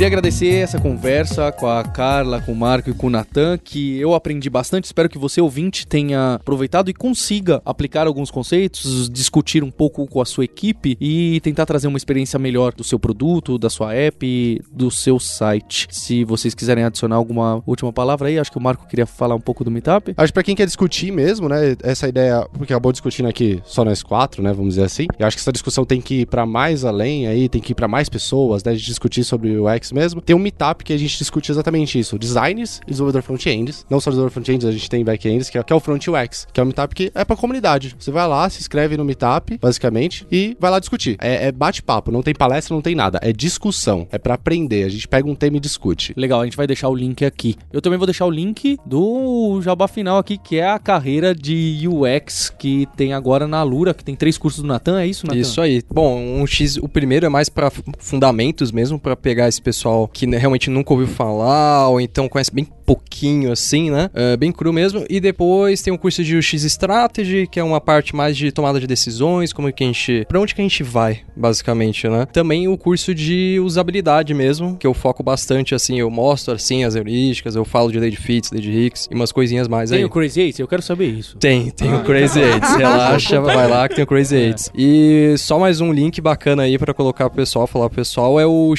Queria agradecer essa conversa com a Carla, com o Marco e com o Natan, que eu aprendi bastante. Espero que você, ouvinte, tenha aproveitado e consiga aplicar alguns conceitos, discutir um pouco com a sua equipe e tentar trazer uma experiência melhor do seu produto, da sua app, do seu site. Se vocês quiserem adicionar alguma última palavra aí, acho que o Marco queria falar um pouco do Meetup. Acho que pra quem quer discutir mesmo, né? Essa ideia, porque acabou discutindo aqui só nós quatro, né? Vamos dizer assim. Eu acho que essa discussão tem que ir pra mais além aí, tem que ir pra mais pessoas, né? De discutir sobre o UX mesmo. Tem um meetup que a gente discute exatamente isso: designers e desenvolvedor front-ends. Não só desenvolvedor front-ends, a gente tem back-ends, que, é, que é o front UX, que é um meetup que é pra comunidade. Você vai lá, se inscreve no meetup, basicamente, e vai lá discutir. É, é bate-papo, não tem palestra, não tem nada. É discussão. É pra aprender. A gente pega um tema e discute. Legal, a gente vai deixar o link aqui. Eu também vou deixar o link do jabá final aqui, que é a carreira de UX que tem agora na Lura, que tem três cursos do Natan, é isso, Natan? Isso aí. Bom, um X, o primeiro é mais pra fundamentos mesmo, pra pegar esse pessoal que né, realmente nunca ouviu falar, ou então conhece bem pouquinho assim, né? É, bem cru mesmo. E depois tem um curso de UX Strategy, que é uma parte mais de tomada de decisões, como que a gente. Pra onde que a gente vai, basicamente, né? Também o curso de usabilidade mesmo, que eu foco bastante, assim, eu mostro assim as heurísticas, eu falo de Lady Fits, Lady Hicks e umas coisinhas mais Tem aí. o Crazy Eight? Eu quero saber isso. Tem, tem o Crazy Eights. Relaxa, vai lá que tem o Crazy Eights. E só mais um link bacana aí pra colocar pro pessoal, falar pro pessoal, é o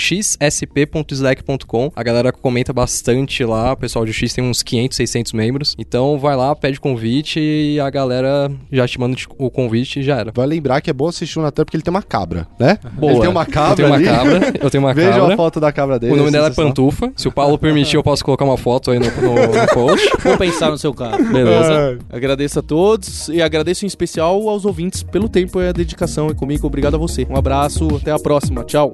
t.slack.com. A galera comenta bastante lá, o pessoal de X tem uns 500, 600 membros. Então vai lá, pede convite e a galera já te manda o convite e já era. Vai lembrar que é bom assistir o Natan porque ele tem uma cabra, né? Boa. Ele tem uma cabra Eu tenho uma ali. cabra, eu tenho uma Veja cabra. a foto da cabra dele. O nome dela é. Pantufa. Se o Paulo permitir, eu posso colocar uma foto aí no, no- no post. Vou pensar no seu caso. Beleza. Agradeço a todos e agradeço em especial aos ouvintes pelo tempo e a dedicação e comigo. Obrigado a você. Um abraço, até a próxima. Tchau.